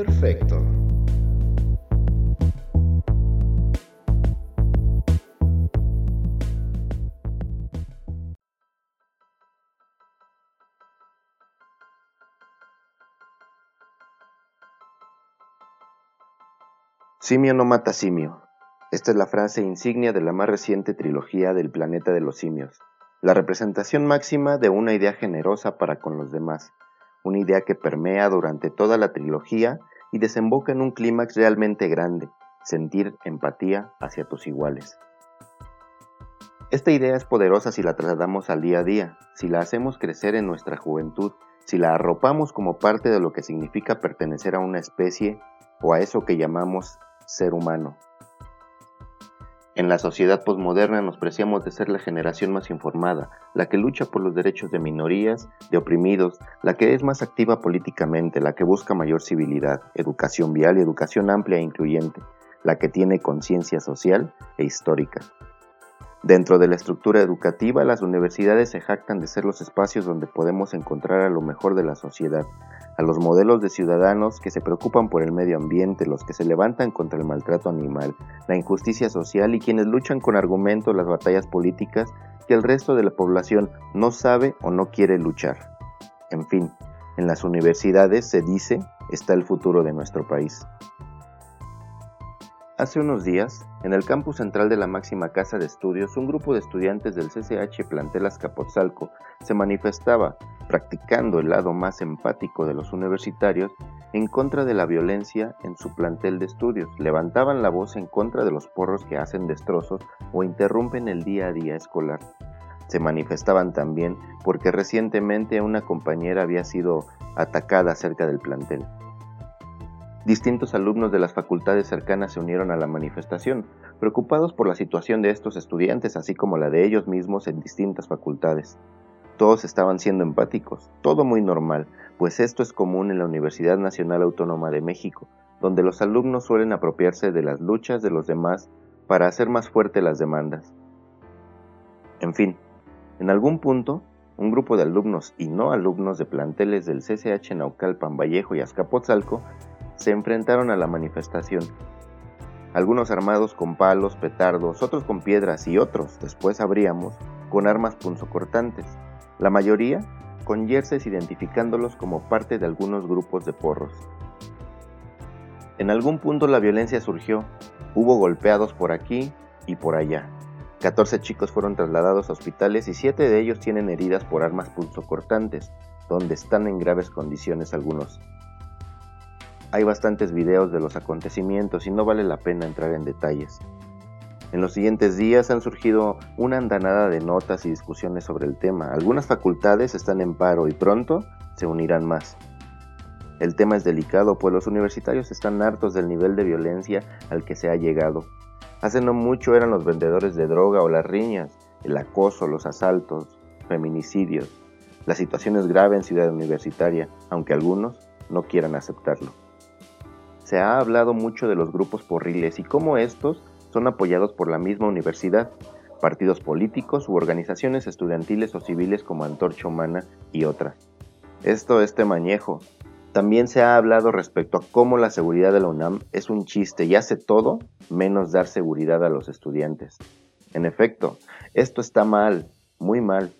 Perfecto. Simio no mata simio. Esta es la frase insignia de la más reciente trilogía del planeta de los simios, la representación máxima de una idea generosa para con los demás, una idea que permea durante toda la trilogía y desemboca en un clímax realmente grande, sentir empatía hacia tus iguales. Esta idea es poderosa si la trasladamos al día a día, si la hacemos crecer en nuestra juventud, si la arropamos como parte de lo que significa pertenecer a una especie o a eso que llamamos ser humano. En la sociedad posmoderna nos preciamos de ser la generación más informada, la que lucha por los derechos de minorías, de oprimidos, la que es más activa políticamente, la que busca mayor civilidad, educación vial y educación amplia e incluyente, la que tiene conciencia social e histórica. Dentro de la estructura educativa, las universidades se jactan de ser los espacios donde podemos encontrar a lo mejor de la sociedad, a los modelos de ciudadanos que se preocupan por el medio ambiente, los que se levantan contra el maltrato animal, la injusticia social y quienes luchan con argumentos las batallas políticas que el resto de la población no sabe o no quiere luchar. En fin, en las universidades se dice está el futuro de nuestro país. Hace unos días, en el campus central de la máxima casa de estudios, un grupo de estudiantes del CCH Plantel Azcapotzalco se manifestaba, practicando el lado más empático de los universitarios, en contra de la violencia en su plantel de estudios. Levantaban la voz en contra de los porros que hacen destrozos o interrumpen el día a día escolar. Se manifestaban también porque recientemente una compañera había sido atacada cerca del plantel. Distintos alumnos de las facultades cercanas se unieron a la manifestación, preocupados por la situación de estos estudiantes, así como la de ellos mismos en distintas facultades. Todos estaban siendo empáticos, todo muy normal, pues esto es común en la Universidad Nacional Autónoma de México, donde los alumnos suelen apropiarse de las luchas de los demás para hacer más fuerte las demandas. En fin, en algún punto, un grupo de alumnos y no alumnos de planteles del CCH Naucalpan, Vallejo y Azcapotzalco se enfrentaron a la manifestación. Algunos armados con palos, petardos, otros con piedras y otros, después sabríamos, con armas punzocortantes. La mayoría con jerseys identificándolos como parte de algunos grupos de porros. En algún punto la violencia surgió, hubo golpeados por aquí y por allá. 14 chicos fueron trasladados a hospitales y 7 de ellos tienen heridas por armas punzocortantes, donde están en graves condiciones algunos. Hay bastantes videos de los acontecimientos y no vale la pena entrar en detalles. En los siguientes días han surgido una andanada de notas y discusiones sobre el tema. Algunas facultades están en paro y pronto se unirán más. El tema es delicado, pues los universitarios están hartos del nivel de violencia al que se ha llegado. Hace no mucho eran los vendedores de droga o las riñas, el acoso, los asaltos, feminicidios. La situación es grave en Ciudad Universitaria, aunque algunos no quieran aceptarlo se ha hablado mucho de los grupos porriles y cómo estos son apoyados por la misma universidad, partidos políticos u organizaciones estudiantiles o civiles como Antorcha Humana y otras. Esto es temañejo. También se ha hablado respecto a cómo la seguridad de la UNAM es un chiste y hace todo menos dar seguridad a los estudiantes. En efecto, esto está mal, muy mal.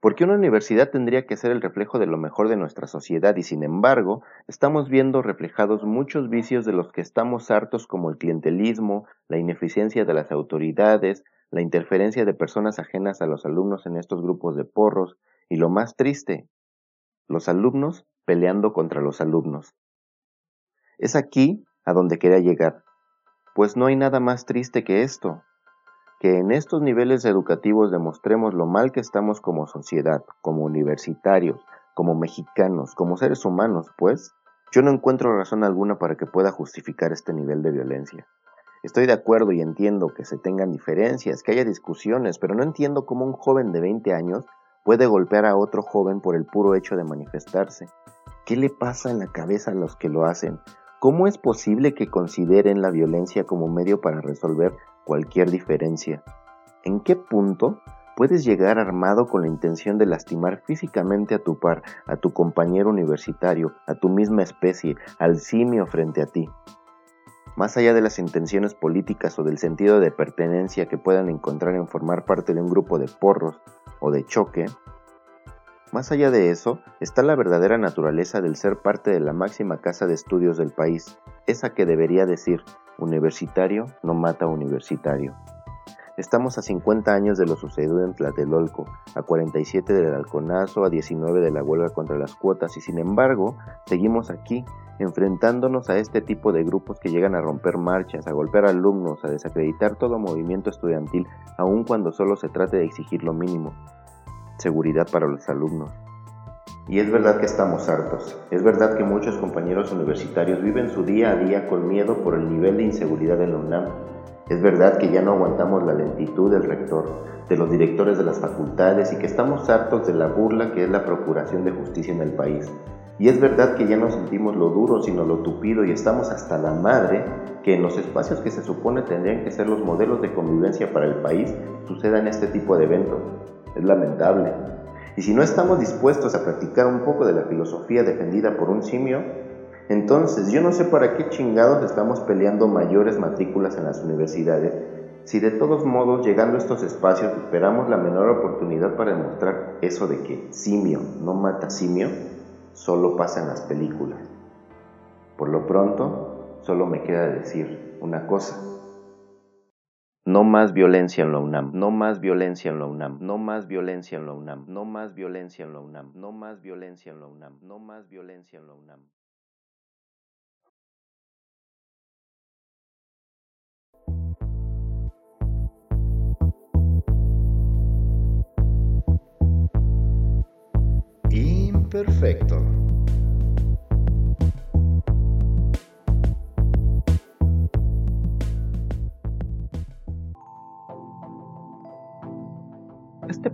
Porque una universidad tendría que ser el reflejo de lo mejor de nuestra sociedad y sin embargo estamos viendo reflejados muchos vicios de los que estamos hartos como el clientelismo, la ineficiencia de las autoridades, la interferencia de personas ajenas a los alumnos en estos grupos de porros y lo más triste, los alumnos peleando contra los alumnos. Es aquí a donde quería llegar, pues no hay nada más triste que esto que en estos niveles educativos demostremos lo mal que estamos como sociedad, como universitarios, como mexicanos, como seres humanos, pues yo no encuentro razón alguna para que pueda justificar este nivel de violencia. Estoy de acuerdo y entiendo que se tengan diferencias, que haya discusiones, pero no entiendo cómo un joven de 20 años puede golpear a otro joven por el puro hecho de manifestarse. ¿Qué le pasa en la cabeza a los que lo hacen? ¿Cómo es posible que consideren la violencia como medio para resolver cualquier diferencia? ¿En qué punto Puedes llegar armado con la intención de lastimar físicamente a tu par, a tu compañero universitario, a tu misma especie, al simio frente a ti. Más allá de las intenciones políticas o del sentido de pertenencia que puedan encontrar en formar parte de un grupo de porros o de choque, más allá de eso está la verdadera naturaleza del ser parte de la máxima casa de estudios del país, esa que debería decir, universitario no mata universitario. Estamos a 50 años de lo sucedido en Tlatelolco, a 47 del halconazo, a 19 de la huelga contra las cuotas y sin embargo seguimos aquí, enfrentándonos a este tipo de grupos que llegan a romper marchas, a golpear alumnos, a desacreditar todo movimiento estudiantil, aun cuando solo se trate de exigir lo mínimo, seguridad para los alumnos. Y es verdad que estamos hartos, es verdad que muchos compañeros universitarios viven su día a día con miedo por el nivel de inseguridad en la UNAM es verdad que ya no aguantamos la lentitud del rector, de los directores de las facultades y que estamos hartos de la burla que es la procuración de justicia en el país. Y es verdad que ya no sentimos lo duro sino lo tupido y estamos hasta la madre que en los espacios que se supone tendrían que ser los modelos de convivencia para el país sucedan este tipo de eventos. Es lamentable. Y si no estamos dispuestos a practicar un poco de la filosofía defendida por un simio, entonces, yo no sé para qué chingados estamos peleando mayores matrículas en las universidades si de todos modos llegando a estos espacios esperamos la menor oportunidad para demostrar eso de que simio no mata simio, solo pasa en las películas. Por lo pronto, solo me queda decir una cosa. No más violencia en la UNAM, no más violencia en la UNAM, no más violencia en la UNAM, no más violencia en la UNAM, no más violencia en la UNAM, no más violencia en la UNAM. Perfecto.